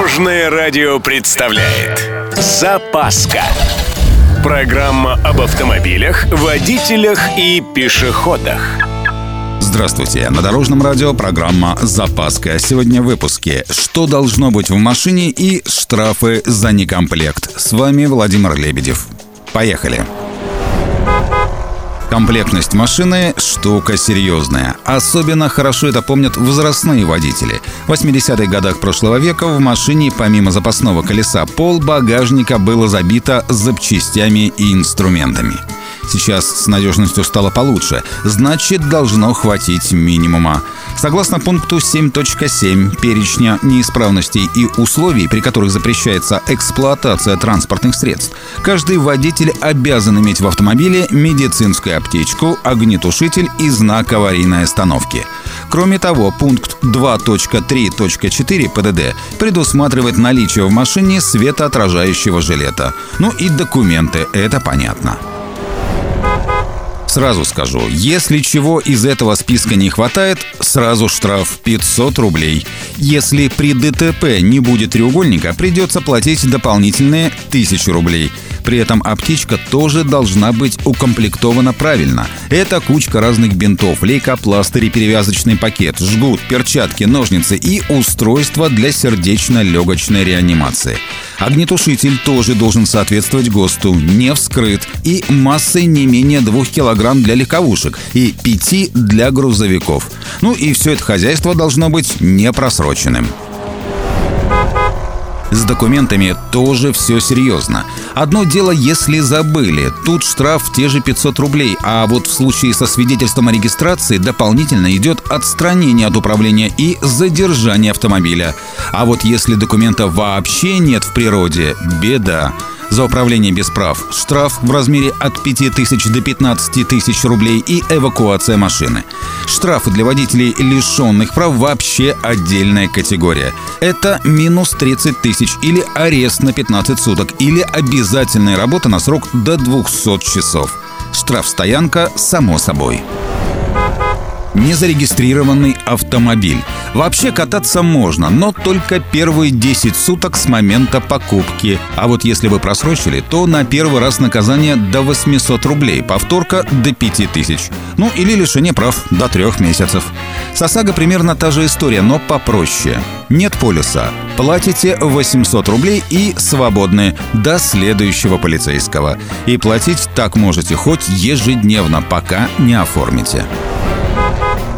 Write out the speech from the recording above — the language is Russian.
Дорожное радио представляет Запаска Программа об автомобилях, водителях и пешеходах Здравствуйте, на Дорожном радио программа «Запаска». Сегодня в выпуске «Что должно быть в машине» и «Штрафы за некомплект». С вами Владимир Лебедев. Поехали! Комплектность машины – штука серьезная. Особенно хорошо это помнят возрастные водители. В 80-х годах прошлого века в машине помимо запасного колеса пол багажника было забито запчастями и инструментами. Сейчас с надежностью стало получше, значит должно хватить минимума. Согласно пункту 7.7 перечня неисправностей и условий, при которых запрещается эксплуатация транспортных средств, каждый водитель обязан иметь в автомобиле медицинскую аптечку, огнетушитель и знак аварийной остановки. Кроме того, пункт 2.3.4 ПДД предусматривает наличие в машине светоотражающего жилета. Ну и документы, это понятно. Сразу скажу, если чего из этого списка не хватает, сразу штраф 500 рублей. Если при ДТП не будет треугольника, придется платить дополнительные 1000 рублей. При этом аптечка тоже должна быть укомплектована правильно. Это кучка разных бинтов, лейкопластырь и перевязочный пакет, жгут, перчатки, ножницы и устройство для сердечно-легочной реанимации. Огнетушитель тоже должен соответствовать ГОСТу, не вскрыт и массой не менее 2 килограмм для легковушек и 5 для грузовиков. Ну и все это хозяйство должно быть не просроченным. С документами тоже все серьезно. Одно дело, если забыли. Тут штраф те же 500 рублей, а вот в случае со свидетельством о регистрации дополнительно идет отстранение от управления и задержание автомобиля. А вот если документа вообще нет в природе, беда за управление без прав, штраф в размере от 5 тысяч до 15 тысяч рублей и эвакуация машины. Штрафы для водителей, лишенных прав, вообще отдельная категория. Это минус 30 тысяч или арест на 15 суток или обязательная работа на срок до 200 часов. Штраф-стоянка, само собой незарегистрированный автомобиль. Вообще кататься можно, но только первые 10 суток с момента покупки. А вот если вы просрочили, то на первый раз наказание до 800 рублей, повторка до 5000. Ну или лишение прав до 3 месяцев. С ОСАГО примерно та же история, но попроще. Нет полиса. Платите 800 рублей и свободны до следующего полицейского. И платить так можете хоть ежедневно, пока не оформите.